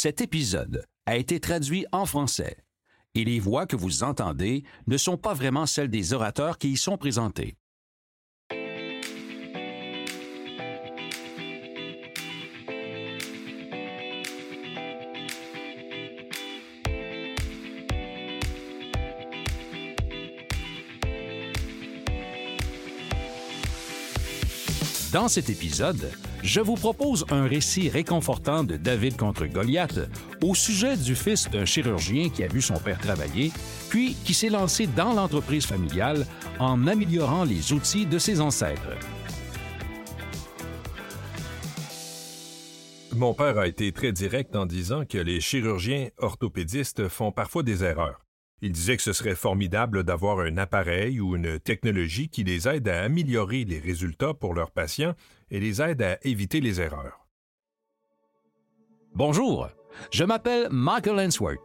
Cet épisode a été traduit en français et les voix que vous entendez ne sont pas vraiment celles des orateurs qui y sont présentés. Dans cet épisode, je vous propose un récit réconfortant de David contre Goliath au sujet du fils d'un chirurgien qui a vu son père travailler, puis qui s'est lancé dans l'entreprise familiale en améliorant les outils de ses ancêtres. Mon père a été très direct en disant que les chirurgiens orthopédistes font parfois des erreurs. Il disait que ce serait formidable d'avoir un appareil ou une technologie qui les aide à améliorer les résultats pour leurs patients et les aide à éviter les erreurs. Bonjour, je m'appelle Michael Hensworth.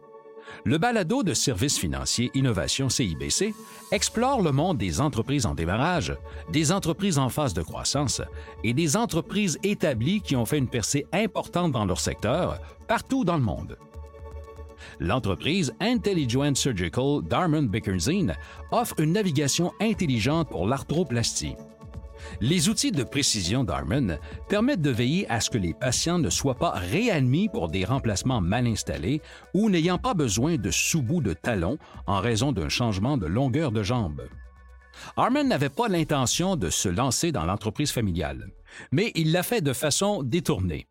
Le balado de services financiers Innovation CIBC explore le monde des entreprises en démarrage, des entreprises en phase de croissance et des entreprises établies qui ont fait une percée importante dans leur secteur partout dans le monde l'entreprise Intelligent Surgical Darman Bickersine offre une navigation intelligente pour l'arthroplastie. Les outils de précision Darman permettent de veiller à ce que les patients ne soient pas réadmis pour des remplacements mal installés ou n'ayant pas besoin de sous-bout de talon en raison d'un changement de longueur de jambe. Arman n'avait pas l'intention de se lancer dans l'entreprise familiale, mais il l'a fait de façon détournée.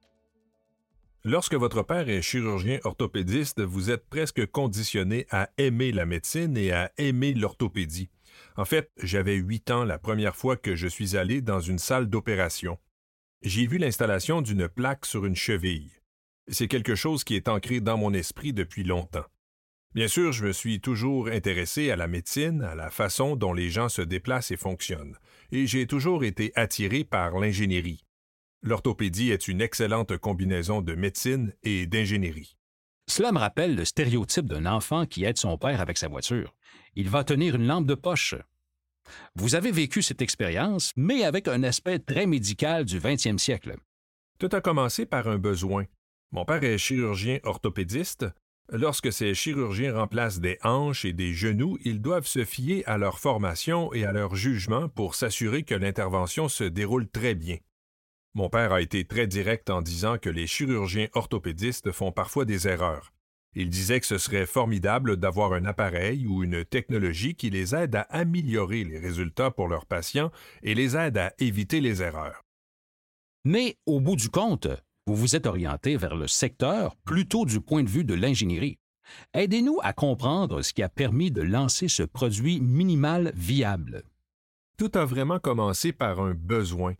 Lorsque votre père est chirurgien orthopédiste, vous êtes presque conditionné à aimer la médecine et à aimer l'orthopédie. En fait, j'avais huit ans la première fois que je suis allé dans une salle d'opération. J'ai vu l'installation d'une plaque sur une cheville. C'est quelque chose qui est ancré dans mon esprit depuis longtemps. Bien sûr, je me suis toujours intéressé à la médecine, à la façon dont les gens se déplacent et fonctionnent, et j'ai toujours été attiré par l'ingénierie. L'orthopédie est une excellente combinaison de médecine et d'ingénierie. Cela me rappelle le stéréotype d'un enfant qui aide son père avec sa voiture. Il va tenir une lampe de poche. Vous avez vécu cette expérience, mais avec un aspect très médical du 20e siècle. Tout a commencé par un besoin. Mon père est chirurgien orthopédiste. Lorsque ces chirurgiens remplacent des hanches et des genoux, ils doivent se fier à leur formation et à leur jugement pour s'assurer que l'intervention se déroule très bien. Mon père a été très direct en disant que les chirurgiens orthopédistes font parfois des erreurs. Il disait que ce serait formidable d'avoir un appareil ou une technologie qui les aide à améliorer les résultats pour leurs patients et les aide à éviter les erreurs. Mais au bout du compte, vous vous êtes orienté vers le secteur plutôt du point de vue de l'ingénierie. Aidez-nous à comprendre ce qui a permis de lancer ce produit minimal viable. Tout a vraiment commencé par un besoin.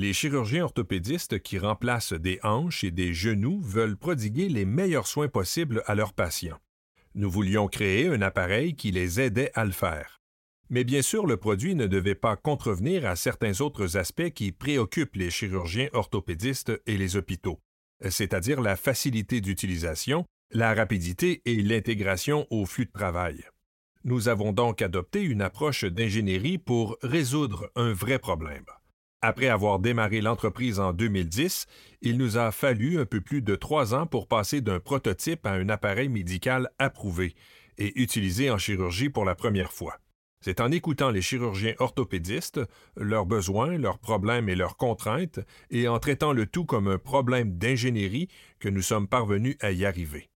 Les chirurgiens orthopédistes qui remplacent des hanches et des genoux veulent prodiguer les meilleurs soins possibles à leurs patients. Nous voulions créer un appareil qui les aidait à le faire. Mais bien sûr, le produit ne devait pas contrevenir à certains autres aspects qui préoccupent les chirurgiens orthopédistes et les hôpitaux, c'est-à-dire la facilité d'utilisation, la rapidité et l'intégration au flux de travail. Nous avons donc adopté une approche d'ingénierie pour résoudre un vrai problème. Après avoir démarré l'entreprise en 2010, il nous a fallu un peu plus de trois ans pour passer d'un prototype à un appareil médical approuvé et utilisé en chirurgie pour la première fois. C'est en écoutant les chirurgiens orthopédistes, leurs besoins, leurs problèmes et leurs contraintes, et en traitant le tout comme un problème d'ingénierie que nous sommes parvenus à y arriver.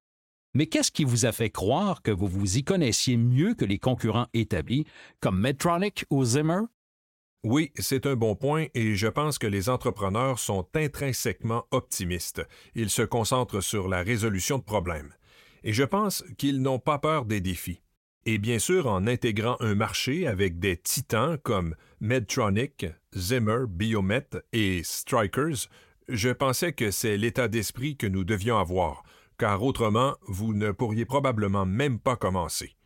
Mais qu'est-ce qui vous a fait croire que vous vous y connaissiez mieux que les concurrents établis, comme Medtronic ou Zimmer? Oui, c'est un bon point et je pense que les entrepreneurs sont intrinsèquement optimistes. Ils se concentrent sur la résolution de problèmes. Et je pense qu'ils n'ont pas peur des défis. Et bien sûr, en intégrant un marché avec des titans comme Medtronic, Zimmer, Biomet et Strikers, je pensais que c'est l'état d'esprit que nous devions avoir, car autrement, vous ne pourriez probablement même pas commencer.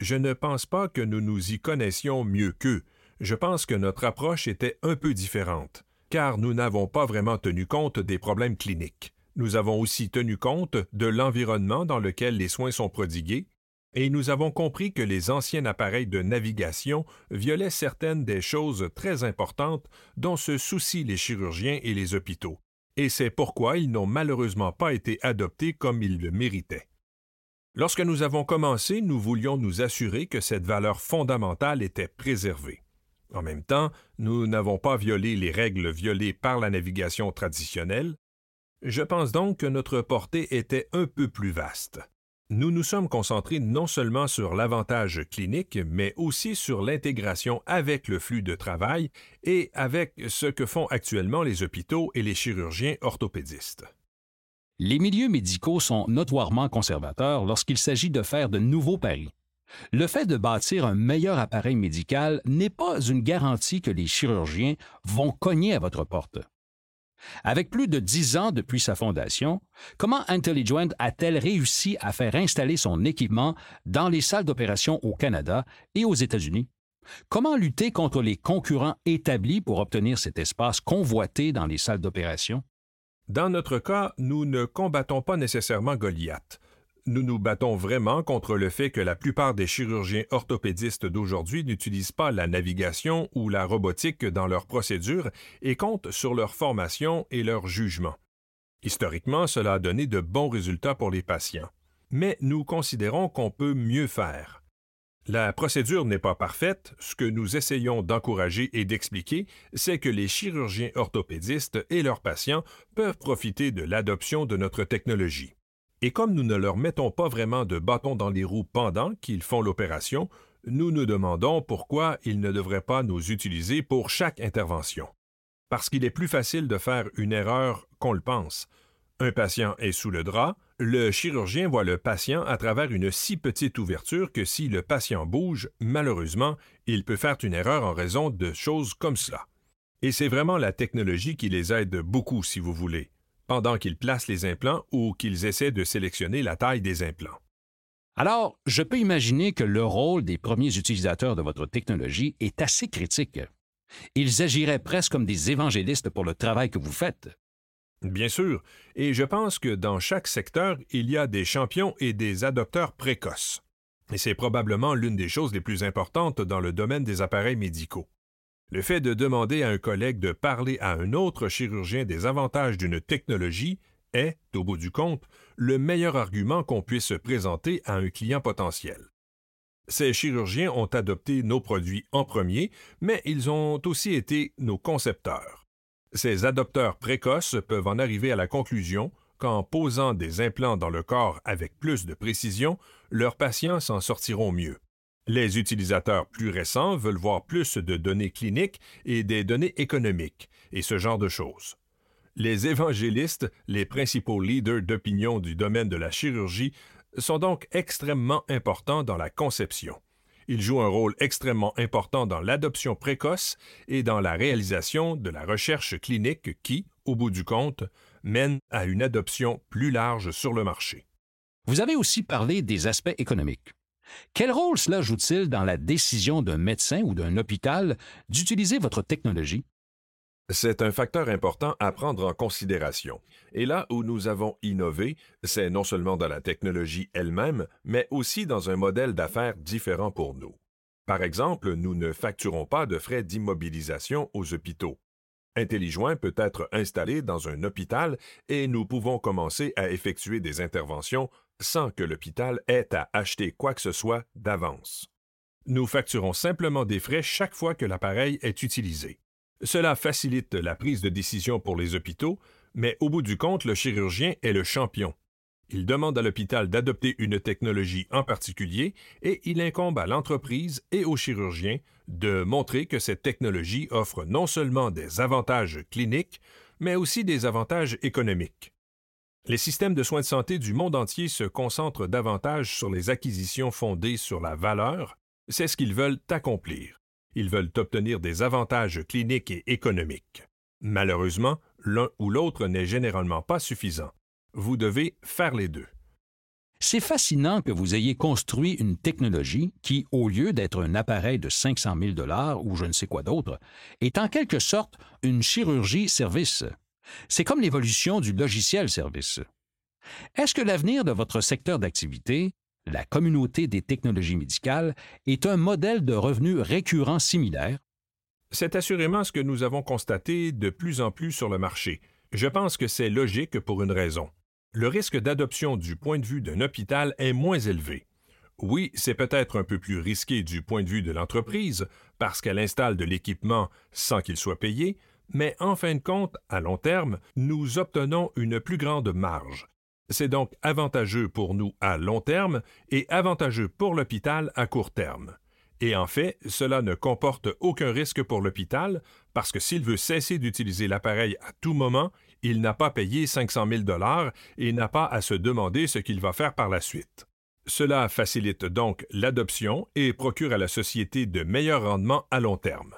Je ne pense pas que nous nous y connaissions mieux qu'eux, je pense que notre approche était un peu différente, car nous n'avons pas vraiment tenu compte des problèmes cliniques. Nous avons aussi tenu compte de l'environnement dans lequel les soins sont prodigués, et nous avons compris que les anciens appareils de navigation violaient certaines des choses très importantes dont se soucient les chirurgiens et les hôpitaux. et c'est pourquoi ils n'ont malheureusement pas été adoptés comme ils le méritaient. Lorsque nous avons commencé, nous voulions nous assurer que cette valeur fondamentale était préservée. En même temps, nous n'avons pas violé les règles violées par la navigation traditionnelle. Je pense donc que notre portée était un peu plus vaste. Nous nous sommes concentrés non seulement sur l'avantage clinique, mais aussi sur l'intégration avec le flux de travail et avec ce que font actuellement les hôpitaux et les chirurgiens orthopédistes. Les milieux médicaux sont notoirement conservateurs lorsqu'il s'agit de faire de nouveaux paris. Le fait de bâtir un meilleur appareil médical n'est pas une garantie que les chirurgiens vont cogner à votre porte. Avec plus de dix ans depuis sa fondation, comment Intelligent a-t-elle réussi à faire installer son équipement dans les salles d'opération au Canada et aux États-Unis? Comment lutter contre les concurrents établis pour obtenir cet espace convoité dans les salles d'opération? Dans notre cas, nous ne combattons pas nécessairement Goliath. Nous nous battons vraiment contre le fait que la plupart des chirurgiens orthopédistes d'aujourd'hui n'utilisent pas la navigation ou la robotique dans leurs procédures et comptent sur leur formation et leur jugement. Historiquement, cela a donné de bons résultats pour les patients. Mais nous considérons qu'on peut mieux faire. La procédure n'est pas parfaite. Ce que nous essayons d'encourager et d'expliquer, c'est que les chirurgiens orthopédistes et leurs patients peuvent profiter de l'adoption de notre technologie. Et comme nous ne leur mettons pas vraiment de bâton dans les roues pendant qu'ils font l'opération, nous nous demandons pourquoi ils ne devraient pas nous utiliser pour chaque intervention. Parce qu'il est plus facile de faire une erreur qu'on le pense. Un patient est sous le drap, le chirurgien voit le patient à travers une si petite ouverture que si le patient bouge, malheureusement, il peut faire une erreur en raison de choses comme cela. Et c'est vraiment la technologie qui les aide beaucoup, si vous voulez, pendant qu'ils placent les implants ou qu'ils essaient de sélectionner la taille des implants. Alors, je peux imaginer que le rôle des premiers utilisateurs de votre technologie est assez critique. Ils agiraient presque comme des évangélistes pour le travail que vous faites. Bien sûr, et je pense que dans chaque secteur, il y a des champions et des adopteurs précoces. Et c'est probablement l'une des choses les plus importantes dans le domaine des appareils médicaux. Le fait de demander à un collègue de parler à un autre chirurgien des avantages d'une technologie est, au bout du compte, le meilleur argument qu'on puisse présenter à un client potentiel. Ces chirurgiens ont adopté nos produits en premier, mais ils ont aussi été nos concepteurs. Ces adopteurs précoces peuvent en arriver à la conclusion qu'en posant des implants dans le corps avec plus de précision, leurs patients s'en sortiront mieux. Les utilisateurs plus récents veulent voir plus de données cliniques et des données économiques, et ce genre de choses. Les évangélistes, les principaux leaders d'opinion du domaine de la chirurgie, sont donc extrêmement importants dans la conception. Il joue un rôle extrêmement important dans l'adoption précoce et dans la réalisation de la recherche clinique qui, au bout du compte, mène à une adoption plus large sur le marché. Vous avez aussi parlé des aspects économiques. Quel rôle cela joue-t-il dans la décision d'un médecin ou d'un hôpital d'utiliser votre technologie? C'est un facteur important à prendre en considération. Et là où nous avons innové, c'est non seulement dans la technologie elle-même, mais aussi dans un modèle d'affaires différent pour nous. Par exemple, nous ne facturons pas de frais d'immobilisation aux hôpitaux. Intellijoint peut être installé dans un hôpital et nous pouvons commencer à effectuer des interventions sans que l'hôpital ait à acheter quoi que ce soit d'avance. Nous facturons simplement des frais chaque fois que l'appareil est utilisé. Cela facilite la prise de décision pour les hôpitaux, mais au bout du compte, le chirurgien est le champion. Il demande à l'hôpital d'adopter une technologie en particulier et il incombe à l'entreprise et au chirurgien de montrer que cette technologie offre non seulement des avantages cliniques, mais aussi des avantages économiques. Les systèmes de soins de santé du monde entier se concentrent davantage sur les acquisitions fondées sur la valeur, c'est ce qu'ils veulent accomplir. Ils veulent obtenir des avantages cliniques et économiques. Malheureusement, l'un ou l'autre n'est généralement pas suffisant. Vous devez faire les deux. C'est fascinant que vous ayez construit une technologie qui, au lieu d'être un appareil de 500 000 dollars ou je ne sais quoi d'autre, est en quelque sorte une chirurgie service. C'est comme l'évolution du logiciel service. Est-ce que l'avenir de votre secteur d'activité la communauté des technologies médicales est un modèle de revenus récurrent similaire? C'est assurément ce que nous avons constaté de plus en plus sur le marché. Je pense que c'est logique pour une raison. Le risque d'adoption du point de vue d'un hôpital est moins élevé. Oui, c'est peut-être un peu plus risqué du point de vue de l'entreprise, parce qu'elle installe de l'équipement sans qu'il soit payé, mais en fin de compte, à long terme, nous obtenons une plus grande marge. C'est donc avantageux pour nous à long terme et avantageux pour l'hôpital à court terme. Et en fait, cela ne comporte aucun risque pour l'hôpital parce que s'il veut cesser d'utiliser l'appareil à tout moment, il n'a pas payé 500 000 dollars et n'a pas à se demander ce qu'il va faire par la suite. Cela facilite donc l'adoption et procure à la société de meilleurs rendements à long terme.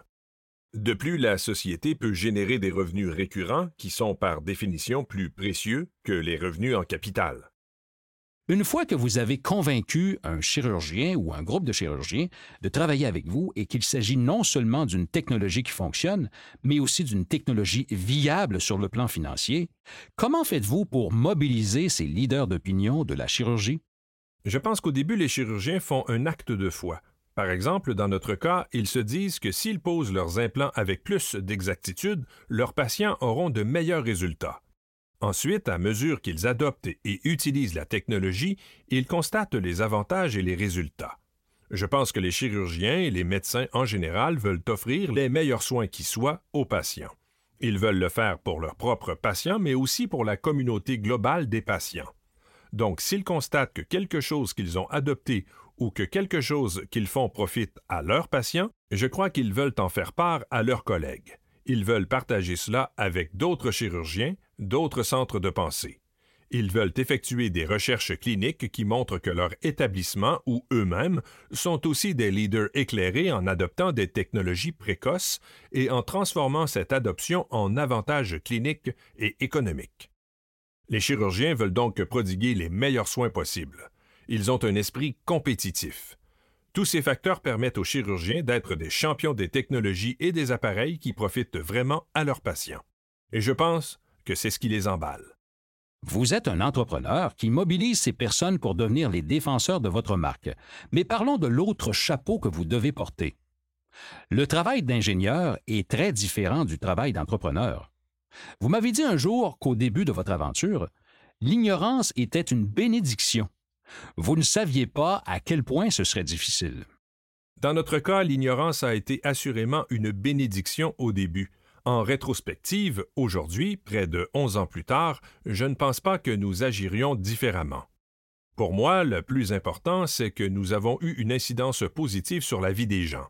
De plus, la société peut générer des revenus récurrents qui sont par définition plus précieux que les revenus en capital. Une fois que vous avez convaincu un chirurgien ou un groupe de chirurgiens de travailler avec vous et qu'il s'agit non seulement d'une technologie qui fonctionne, mais aussi d'une technologie viable sur le plan financier, comment faites-vous pour mobiliser ces leaders d'opinion de la chirurgie? Je pense qu'au début, les chirurgiens font un acte de foi. Par exemple, dans notre cas, ils se disent que s'ils posent leurs implants avec plus d'exactitude, leurs patients auront de meilleurs résultats. Ensuite, à mesure qu'ils adoptent et utilisent la technologie, ils constatent les avantages et les résultats. Je pense que les chirurgiens et les médecins en général veulent offrir les meilleurs soins qui soient aux patients. Ils veulent le faire pour leurs propres patients, mais aussi pour la communauté globale des patients. Donc, s'ils constatent que quelque chose qu'ils ont adopté ou que quelque chose qu'ils font profite à leurs patients, je crois qu'ils veulent en faire part à leurs collègues. Ils veulent partager cela avec d'autres chirurgiens, d'autres centres de pensée. Ils veulent effectuer des recherches cliniques qui montrent que leur établissement ou eux-mêmes sont aussi des leaders éclairés en adoptant des technologies précoces et en transformant cette adoption en avantages cliniques et économiques. Les chirurgiens veulent donc prodiguer les meilleurs soins possibles. Ils ont un esprit compétitif. Tous ces facteurs permettent aux chirurgiens d'être des champions des technologies et des appareils qui profitent vraiment à leurs patients. Et je pense que c'est ce qui les emballe. Vous êtes un entrepreneur qui mobilise ces personnes pour devenir les défenseurs de votre marque. Mais parlons de l'autre chapeau que vous devez porter. Le travail d'ingénieur est très différent du travail d'entrepreneur. Vous m'avez dit un jour qu'au début de votre aventure, l'ignorance était une bénédiction. Vous ne saviez pas à quel point ce serait difficile. Dans notre cas, l'ignorance a été assurément une bénédiction au début. En rétrospective, aujourd'hui, près de onze ans plus tard, je ne pense pas que nous agirions différemment. Pour moi, le plus important, c'est que nous avons eu une incidence positive sur la vie des gens.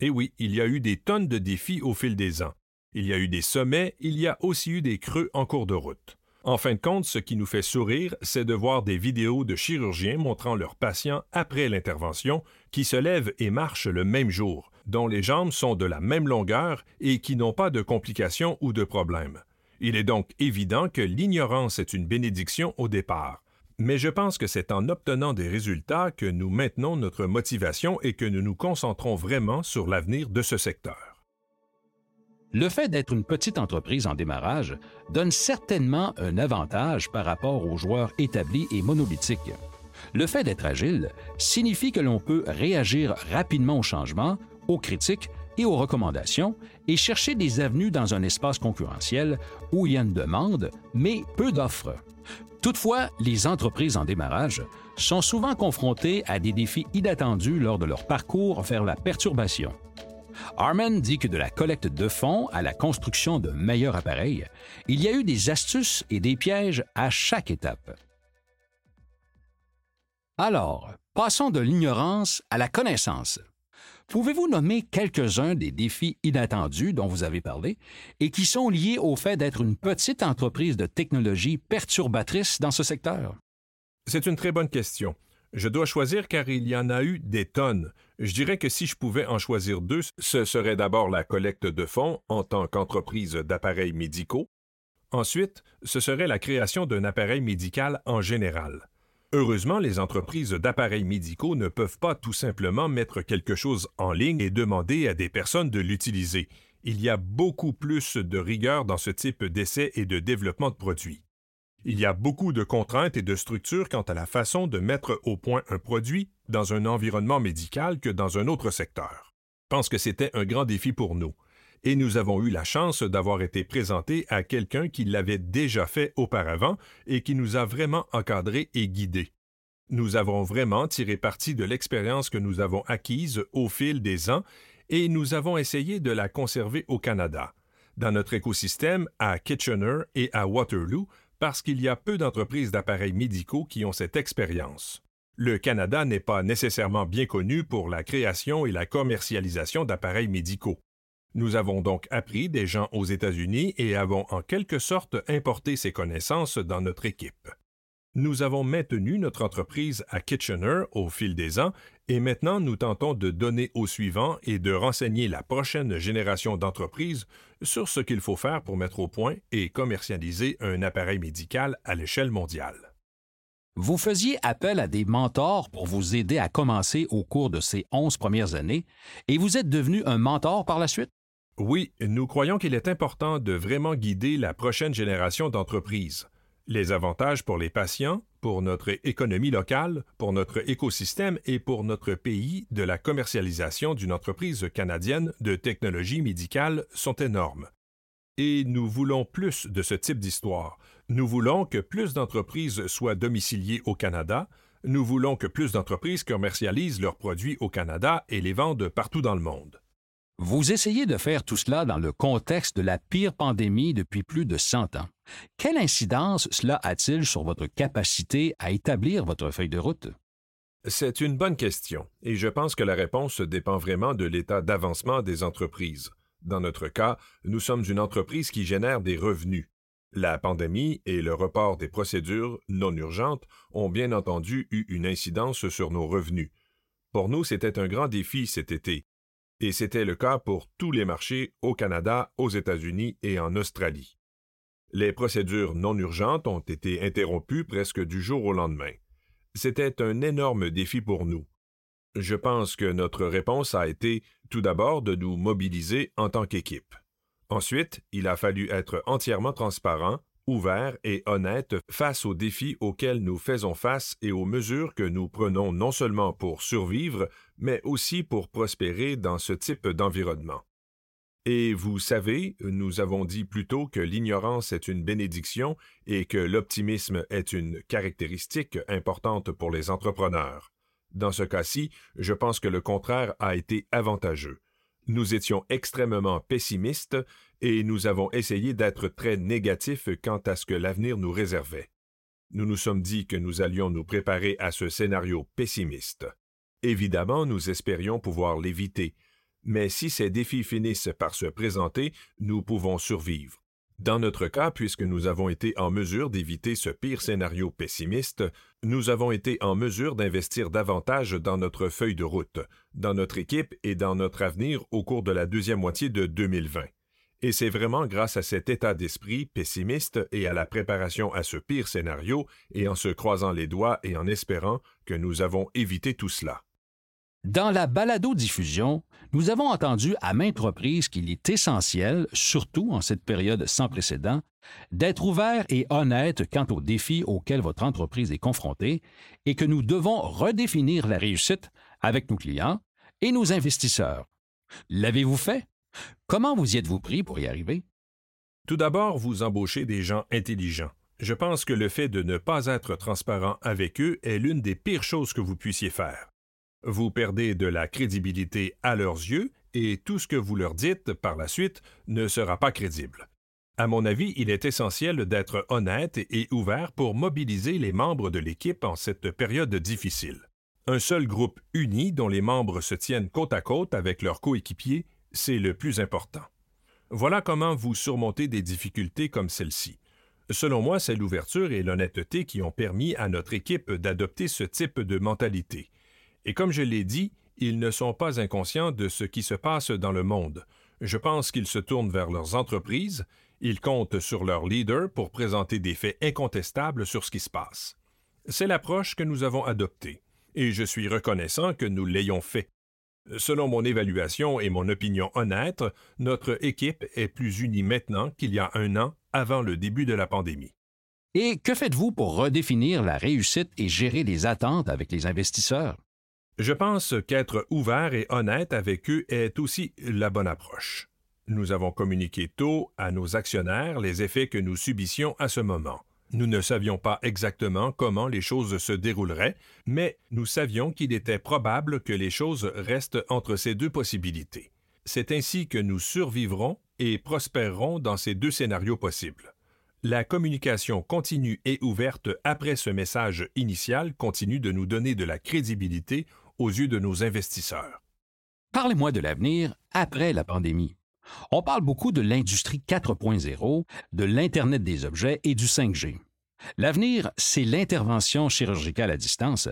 Et oui, il y a eu des tonnes de défis au fil des ans. Il y a eu des sommets, il y a aussi eu des creux en cours de route. En fin de compte, ce qui nous fait sourire, c'est de voir des vidéos de chirurgiens montrant leurs patients après l'intervention qui se lèvent et marchent le même jour, dont les jambes sont de la même longueur et qui n'ont pas de complications ou de problèmes. Il est donc évident que l'ignorance est une bénédiction au départ. Mais je pense que c'est en obtenant des résultats que nous maintenons notre motivation et que nous nous concentrons vraiment sur l'avenir de ce secteur. Le fait d'être une petite entreprise en démarrage donne certainement un avantage par rapport aux joueurs établis et monolithiques. Le fait d'être agile signifie que l'on peut réagir rapidement aux changements, aux critiques et aux recommandations et chercher des avenues dans un espace concurrentiel où il y a une demande, mais peu d'offres. Toutefois, les entreprises en démarrage sont souvent confrontées à des défis inattendus lors de leur parcours vers la perturbation. Arman dit que de la collecte de fonds à la construction de meilleurs appareils, il y a eu des astuces et des pièges à chaque étape. Alors, passons de l'ignorance à la connaissance. Pouvez-vous nommer quelques-uns des défis inattendus dont vous avez parlé et qui sont liés au fait d'être une petite entreprise de technologie perturbatrice dans ce secteur? C'est une très bonne question. Je dois choisir car il y en a eu des tonnes. Je dirais que si je pouvais en choisir deux, ce serait d'abord la collecte de fonds en tant qu'entreprise d'appareils médicaux. Ensuite, ce serait la création d'un appareil médical en général. Heureusement, les entreprises d'appareils médicaux ne peuvent pas tout simplement mettre quelque chose en ligne et demander à des personnes de l'utiliser. Il y a beaucoup plus de rigueur dans ce type d'essai et de développement de produits. Il y a beaucoup de contraintes et de structures quant à la façon de mettre au point un produit dans un environnement médical que dans un autre secteur. Je pense que c'était un grand défi pour nous. Et nous avons eu la chance d'avoir été présentés à quelqu'un qui l'avait déjà fait auparavant et qui nous a vraiment encadrés et guidés. Nous avons vraiment tiré parti de l'expérience que nous avons acquise au fil des ans et nous avons essayé de la conserver au Canada, dans notre écosystème à Kitchener et à Waterloo, parce qu'il y a peu d'entreprises d'appareils médicaux qui ont cette expérience. Le Canada n'est pas nécessairement bien connu pour la création et la commercialisation d'appareils médicaux. Nous avons donc appris des gens aux États-Unis et avons en quelque sorte importé ces connaissances dans notre équipe. Nous avons maintenu notre entreprise à Kitchener au fil des ans et maintenant nous tentons de donner aux suivants et de renseigner la prochaine génération d'entreprises sur ce qu'il faut faire pour mettre au point et commercialiser un appareil médical à l'échelle mondiale. Vous faisiez appel à des mentors pour vous aider à commencer au cours de ces onze premières années et vous êtes devenu un mentor par la suite? Oui, nous croyons qu'il est important de vraiment guider la prochaine génération d'entreprises. Les avantages pour les patients, pour notre économie locale, pour notre écosystème et pour notre pays de la commercialisation d'une entreprise canadienne de technologie médicale sont énormes. Et nous voulons plus de ce type d'histoire. Nous voulons que plus d'entreprises soient domiciliées au Canada. Nous voulons que plus d'entreprises commercialisent leurs produits au Canada et les vendent partout dans le monde. Vous essayez de faire tout cela dans le contexte de la pire pandémie depuis plus de 100 ans. Quelle incidence cela a-t-il sur votre capacité à établir votre feuille de route? C'est une bonne question, et je pense que la réponse dépend vraiment de l'état d'avancement des entreprises. Dans notre cas, nous sommes une entreprise qui génère des revenus. La pandémie et le report des procédures non urgentes ont bien entendu eu une incidence sur nos revenus. Pour nous, c'était un grand défi cet été, et c'était le cas pour tous les marchés au Canada, aux États-Unis et en Australie. Les procédures non urgentes ont été interrompues presque du jour au lendemain. C'était un énorme défi pour nous. Je pense que notre réponse a été tout d'abord de nous mobiliser en tant qu'équipe. Ensuite, il a fallu être entièrement transparent, ouvert et honnête face aux défis auxquels nous faisons face et aux mesures que nous prenons non seulement pour survivre, mais aussi pour prospérer dans ce type d'environnement. Et vous savez, nous avons dit plus tôt que l'ignorance est une bénédiction et que l'optimisme est une caractéristique importante pour les entrepreneurs. Dans ce cas-ci, je pense que le contraire a été avantageux. Nous étions extrêmement pessimistes et nous avons essayé d'être très négatifs quant à ce que l'avenir nous réservait. Nous nous sommes dit que nous allions nous préparer à ce scénario pessimiste. Évidemment, nous espérions pouvoir l'éviter, mais si ces défis finissent par se présenter, nous pouvons survivre. Dans notre cas, puisque nous avons été en mesure d'éviter ce pire scénario pessimiste, nous avons été en mesure d'investir davantage dans notre feuille de route, dans notre équipe et dans notre avenir au cours de la deuxième moitié de 2020. Et c'est vraiment grâce à cet état d'esprit pessimiste et à la préparation à ce pire scénario, et en se croisant les doigts et en espérant que nous avons évité tout cela. Dans la balado-diffusion, nous avons entendu à maintes reprises qu'il est essentiel, surtout en cette période sans précédent, d'être ouvert et honnête quant aux défis auxquels votre entreprise est confrontée et que nous devons redéfinir la réussite avec nos clients et nos investisseurs. L'avez-vous fait? Comment vous y êtes-vous pris pour y arriver? Tout d'abord, vous embauchez des gens intelligents. Je pense que le fait de ne pas être transparent avec eux est l'une des pires choses que vous puissiez faire. Vous perdez de la crédibilité à leurs yeux et tout ce que vous leur dites par la suite ne sera pas crédible. À mon avis, il est essentiel d'être honnête et ouvert pour mobiliser les membres de l'équipe en cette période difficile. Un seul groupe uni dont les membres se tiennent côte à côte avec leurs coéquipiers, c'est le plus important. Voilà comment vous surmontez des difficultés comme celle-ci. Selon moi, c'est l'ouverture et l'honnêteté qui ont permis à notre équipe d'adopter ce type de mentalité. Et comme je l'ai dit, ils ne sont pas inconscients de ce qui se passe dans le monde. Je pense qu'ils se tournent vers leurs entreprises, ils comptent sur leurs leaders pour présenter des faits incontestables sur ce qui se passe. C'est l'approche que nous avons adoptée, et je suis reconnaissant que nous l'ayons fait. Selon mon évaluation et mon opinion honnête, notre équipe est plus unie maintenant qu'il y a un an avant le début de la pandémie. Et que faites-vous pour redéfinir la réussite et gérer les attentes avec les investisseurs? Je pense qu'être ouvert et honnête avec eux est aussi la bonne approche. Nous avons communiqué tôt à nos actionnaires les effets que nous subissions à ce moment. Nous ne savions pas exactement comment les choses se dérouleraient, mais nous savions qu'il était probable que les choses restent entre ces deux possibilités. C'est ainsi que nous survivrons et prospérerons dans ces deux scénarios possibles. La communication continue et ouverte après ce message initial continue de nous donner de la crédibilité aux yeux de nos investisseurs. Parlez-moi de l'avenir après la pandémie. On parle beaucoup de l'industrie 4.0, de l'Internet des objets et du 5G. L'avenir, c'est l'intervention chirurgicale à distance,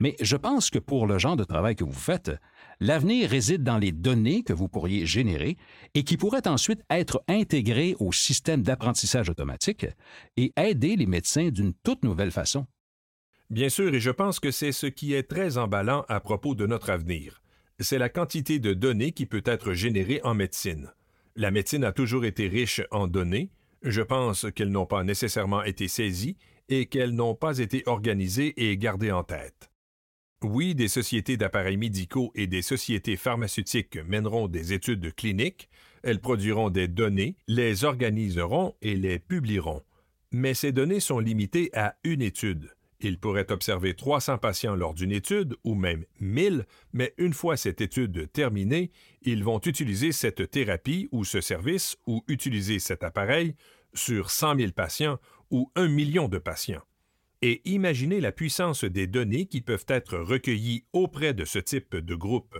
mais je pense que pour le genre de travail que vous faites, l'avenir réside dans les données que vous pourriez générer et qui pourraient ensuite être intégrées au système d'apprentissage automatique et aider les médecins d'une toute nouvelle façon. Bien sûr, et je pense que c'est ce qui est très emballant à propos de notre avenir c'est la quantité de données qui peut être générée en médecine. La médecine a toujours été riche en données. Je pense qu'elles n'ont pas nécessairement été saisies et qu'elles n'ont pas été organisées et gardées en tête. Oui, des sociétés d'appareils médicaux et des sociétés pharmaceutiques mèneront des études cliniques, elles produiront des données, les organiseront et les publieront. Mais ces données sont limitées à une étude. Ils pourraient observer 300 patients lors d'une étude, ou même 1000, mais une fois cette étude terminée, ils vont utiliser cette thérapie ou ce service ou utiliser cet appareil sur 100 000 patients ou un million de patients. Et imaginez la puissance des données qui peuvent être recueillies auprès de ce type de groupe.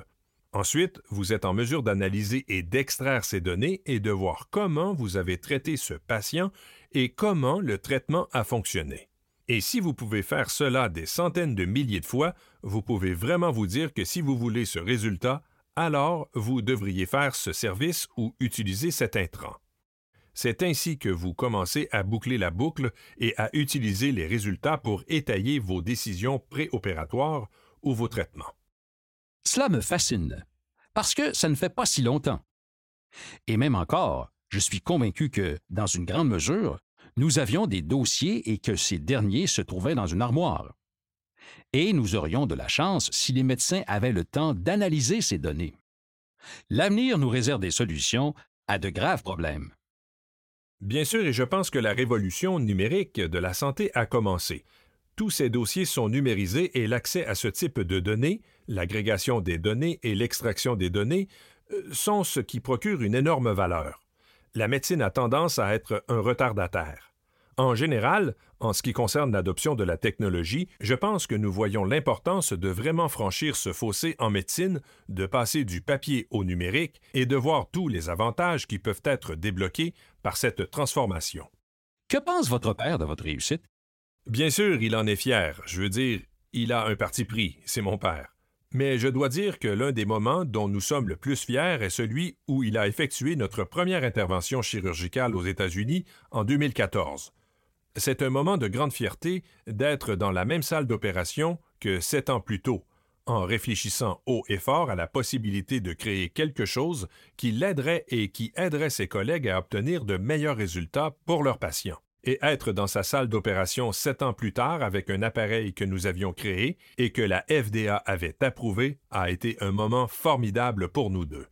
Ensuite, vous êtes en mesure d'analyser et d'extraire ces données et de voir comment vous avez traité ce patient et comment le traitement a fonctionné. Et si vous pouvez faire cela des centaines de milliers de fois, vous pouvez vraiment vous dire que si vous voulez ce résultat, alors vous devriez faire ce service ou utiliser cet intrant. C'est ainsi que vous commencez à boucler la boucle et à utiliser les résultats pour étayer vos décisions préopératoires ou vos traitements. Cela me fascine, parce que ça ne fait pas si longtemps. Et même encore, je suis convaincu que, dans une grande mesure, nous avions des dossiers et que ces derniers se trouvaient dans une armoire. Et nous aurions de la chance si les médecins avaient le temps d'analyser ces données. L'avenir nous réserve des solutions à de graves problèmes. Bien sûr, et je pense que la révolution numérique de la santé a commencé. Tous ces dossiers sont numérisés et l'accès à ce type de données, l'agrégation des données et l'extraction des données, euh, sont ce qui procure une énorme valeur la médecine a tendance à être un retardataire. En général, en ce qui concerne l'adoption de la technologie, je pense que nous voyons l'importance de vraiment franchir ce fossé en médecine, de passer du papier au numérique et de voir tous les avantages qui peuvent être débloqués par cette transformation. Que pense votre père de votre réussite? Bien sûr, il en est fier. Je veux dire, il a un parti pris, c'est mon père. Mais je dois dire que l'un des moments dont nous sommes le plus fiers est celui où il a effectué notre première intervention chirurgicale aux États-Unis en 2014. C'est un moment de grande fierté d'être dans la même salle d'opération que sept ans plus tôt, en réfléchissant haut et fort à la possibilité de créer quelque chose qui l'aiderait et qui aiderait ses collègues à obtenir de meilleurs résultats pour leurs patients et être dans sa salle d'opération sept ans plus tard avec un appareil que nous avions créé et que la FDA avait approuvé a été un moment formidable pour nous deux.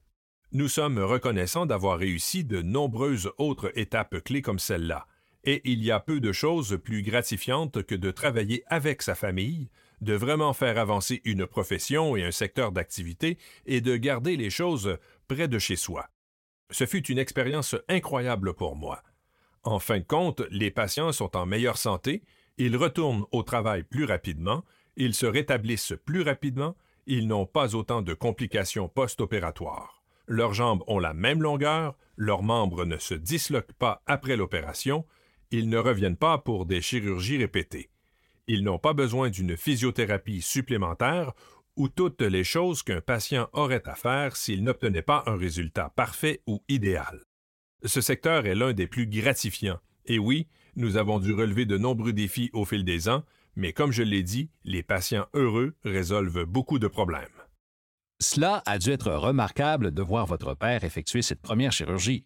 Nous sommes reconnaissants d'avoir réussi de nombreuses autres étapes clés comme celle-là, et il y a peu de choses plus gratifiantes que de travailler avec sa famille, de vraiment faire avancer une profession et un secteur d'activité et de garder les choses près de chez soi. Ce fut une expérience incroyable pour moi. En fin de compte, les patients sont en meilleure santé, ils retournent au travail plus rapidement, ils se rétablissent plus rapidement, ils n'ont pas autant de complications post-opératoires. Leurs jambes ont la même longueur, leurs membres ne se disloquent pas après l'opération, ils ne reviennent pas pour des chirurgies répétées. Ils n'ont pas besoin d'une physiothérapie supplémentaire ou toutes les choses qu'un patient aurait à faire s'il n'obtenait pas un résultat parfait ou idéal. Ce secteur est l'un des plus gratifiants. Et oui, nous avons dû relever de nombreux défis au fil des ans, mais comme je l'ai dit, les patients heureux résolvent beaucoup de problèmes. Cela a dû être remarquable de voir votre père effectuer cette première chirurgie.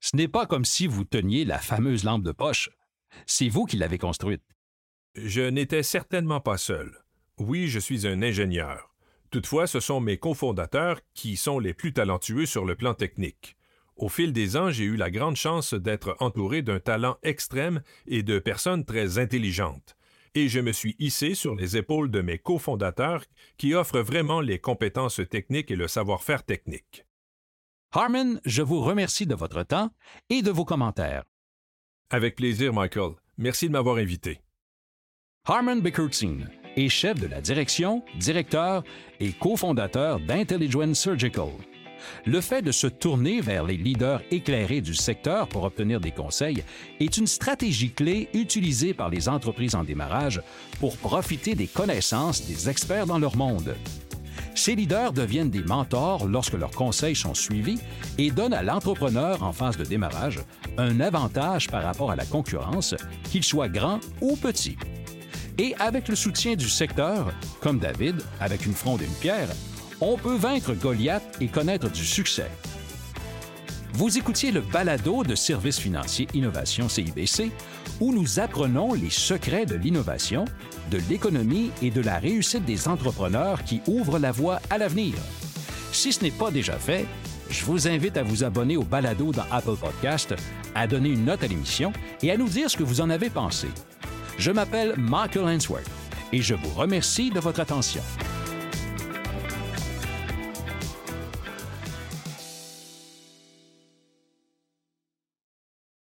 Ce n'est pas comme si vous teniez la fameuse lampe de poche. C'est vous qui l'avez construite. Je n'étais certainement pas seul. Oui, je suis un ingénieur. Toutefois, ce sont mes cofondateurs qui sont les plus talentueux sur le plan technique. Au fil des ans, j'ai eu la grande chance d'être entouré d'un talent extrême et de personnes très intelligentes. Et je me suis hissé sur les épaules de mes cofondateurs qui offrent vraiment les compétences techniques et le savoir-faire technique. Harmon, je vous remercie de votre temps et de vos commentaires. Avec plaisir, Michael. Merci de m'avoir invité. Harmon Bickertson est chef de la direction, directeur et cofondateur d'Intelligent Surgical. Le fait de se tourner vers les leaders éclairés du secteur pour obtenir des conseils est une stratégie clé utilisée par les entreprises en démarrage pour profiter des connaissances des experts dans leur monde. Ces leaders deviennent des mentors lorsque leurs conseils sont suivis et donnent à l'entrepreneur en phase de démarrage un avantage par rapport à la concurrence, qu'il soit grand ou petit. Et avec le soutien du secteur, comme David, avec une fronde et une pierre, on peut vaincre Goliath et connaître du succès. Vous écoutiez le balado de Services financiers innovation CIBC, où nous apprenons les secrets de l'innovation, de l'économie et de la réussite des entrepreneurs qui ouvrent la voie à l'avenir. Si ce n'est pas déjà fait, je vous invite à vous abonner au balado dans Apple Podcast, à donner une note à l'émission et à nous dire ce que vous en avez pensé. Je m'appelle Michael Hensworth et je vous remercie de votre attention.